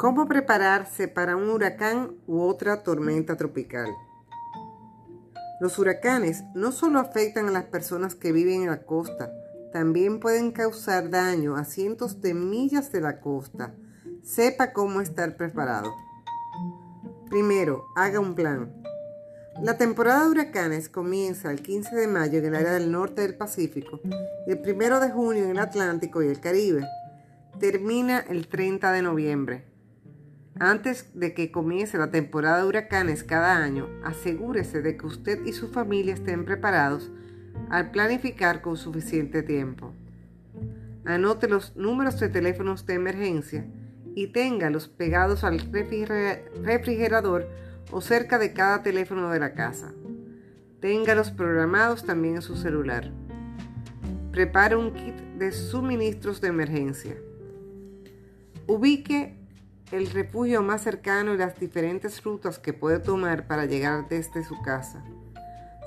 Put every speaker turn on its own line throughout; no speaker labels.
¿Cómo prepararse para un huracán u otra tormenta tropical? Los huracanes no solo afectan a las personas que viven en la costa, también pueden causar daño a cientos de millas de la costa. Sepa cómo estar preparado. Primero, haga un plan. La temporada de huracanes comienza el 15 de mayo en el área del norte del Pacífico y el 1 de junio en el Atlántico y el Caribe. Termina el 30 de noviembre. Antes de que comience la temporada de huracanes cada año, asegúrese de que usted y su familia estén preparados al planificar con suficiente tiempo. Anote los números de teléfonos de emergencia y téngalos pegados al refrigerador o cerca de cada teléfono de la casa. Téngalos programados también en su celular. Prepare un kit de suministros de emergencia. Ubique el refugio más cercano y las diferentes rutas que puede tomar para llegar desde su casa.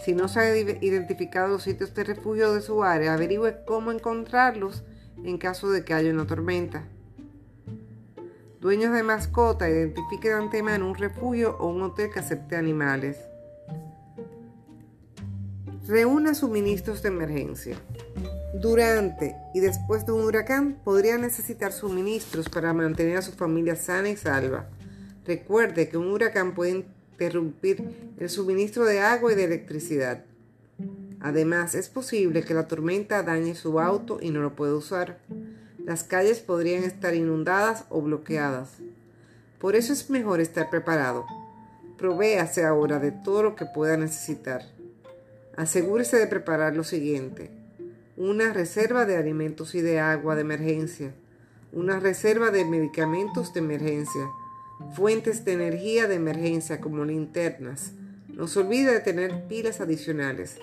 Si no se ha identificado los sitios de refugio de su área, averigüe cómo encontrarlos en caso de que haya una tormenta. Dueños de mascota, identifiquen de antemano un refugio o un hotel que acepte animales. Reúna suministros de emergencia. Durante y después de un huracán podría necesitar suministros para mantener a su familia sana y salva. Recuerde que un huracán puede interrumpir el suministro de agua y de electricidad. Además, es posible que la tormenta dañe su auto y no lo pueda usar. Las calles podrían estar inundadas o bloqueadas. Por eso es mejor estar preparado. Provéase ahora de todo lo que pueda necesitar. Asegúrese de preparar lo siguiente una reserva de alimentos y de agua de emergencia, una reserva de medicamentos de emergencia, fuentes de energía de emergencia como linternas. No se olvide de tener pilas adicionales,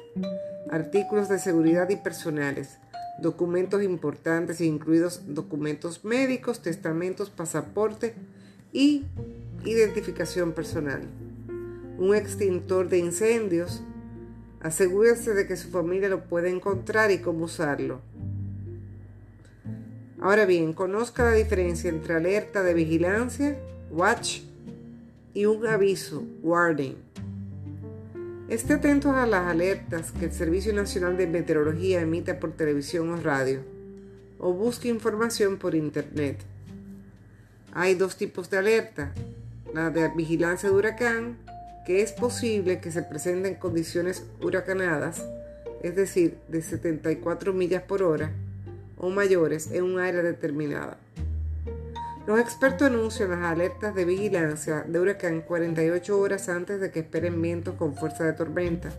artículos de seguridad y personales, documentos importantes incluidos documentos médicos, testamentos, pasaporte y identificación personal, un extintor de incendios, Asegúrese de que su familia lo pueda encontrar y cómo usarlo. Ahora bien, conozca la diferencia entre alerta de vigilancia, watch, y un aviso, warning. Esté atento a las alertas que el Servicio Nacional de Meteorología emite por televisión o radio, o busque información por Internet. Hay dos tipos de alerta, la de vigilancia de huracán que es posible que se presenten condiciones huracanadas, es decir, de 74 millas por hora o mayores en un área determinada. Los expertos anuncian las alertas de vigilancia de huracán 48 horas antes de que esperen vientos con fuerza de tormenta.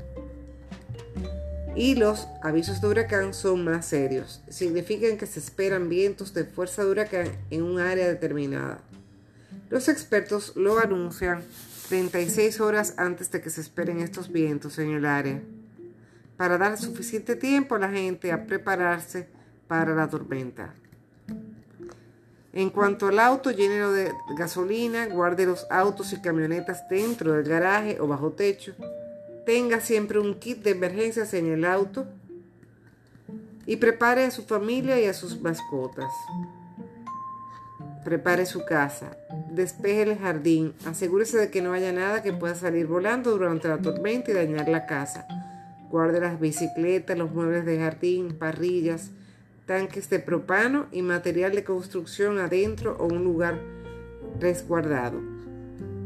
Y los avisos de huracán son más serios. Significan que se esperan vientos de fuerza de huracán en un área determinada. Los expertos lo anuncian 36 horas antes de que se esperen estos vientos en el área, para dar suficiente tiempo a la gente a prepararse para la tormenta. En cuanto al auto lleno de gasolina, guarde los autos y camionetas dentro del garaje o bajo techo. Tenga siempre un kit de emergencias en el auto y prepare a su familia y a sus mascotas. Prepare su casa, despeje el jardín, asegúrese de que no haya nada que pueda salir volando durante la tormenta y dañar la casa. Guarde las bicicletas, los muebles de jardín, parrillas, tanques de propano y material de construcción adentro o un lugar resguardado.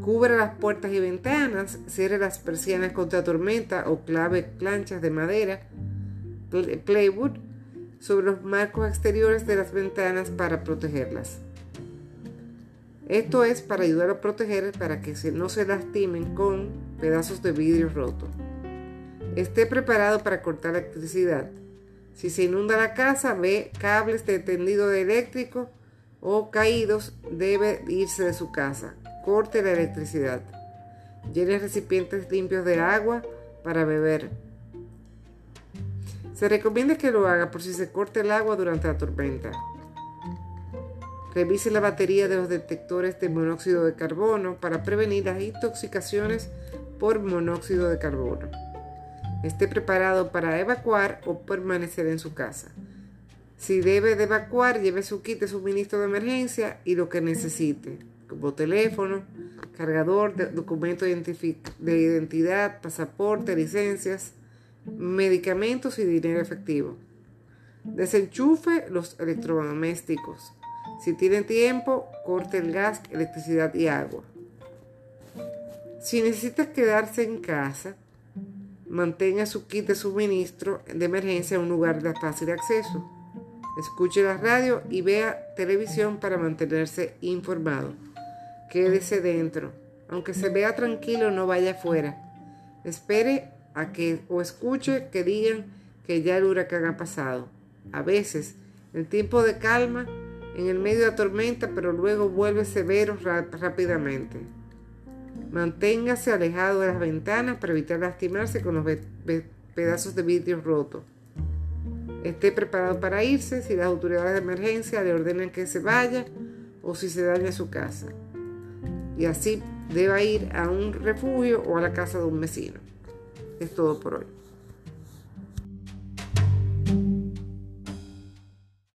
Cubra las puertas y ventanas, cierre las persianas contra tormenta o clave planchas de madera, plywood, sobre los marcos exteriores de las ventanas para protegerlas. Esto es para ayudar a proteger para que no se lastimen con pedazos de vidrio roto. Esté preparado para cortar la electricidad. Si se inunda la casa, ve cables de tendido eléctrico o caídos, debe irse de su casa. Corte la electricidad. Llene recipientes limpios de agua para beber. Se recomienda que lo haga por si se corta el agua durante la tormenta. Revise la batería de los detectores de monóxido de carbono para prevenir las intoxicaciones por monóxido de carbono. Esté preparado para evacuar o permanecer en su casa. Si debe de evacuar, lleve su kit de suministro de emergencia y lo que necesite. como teléfono, cargador, documento de identidad, pasaporte, licencias, medicamentos y dinero efectivo. Desenchufe los electrodomésticos. Si tiene tiempo, corte el gas, electricidad y agua. Si necesita quedarse en casa, mantenga su kit de suministro de emergencia en un lugar de fácil acceso. Escuche la radio y vea televisión para mantenerse informado. Quédese dentro. Aunque se vea tranquilo, no vaya afuera. Espere a que o escuche que digan que ya el huracán ha pasado. A veces, el tiempo de calma en el medio de la tormenta, pero luego vuelve severo rápidamente. Manténgase alejado de las ventanas para evitar lastimarse con los pedazos de vidrio rotos. Esté preparado para irse si las autoridades de emergencia le ordenan que se vaya o si se daña su casa. Y así deba ir a un refugio o a la casa de un vecino. Es todo por hoy.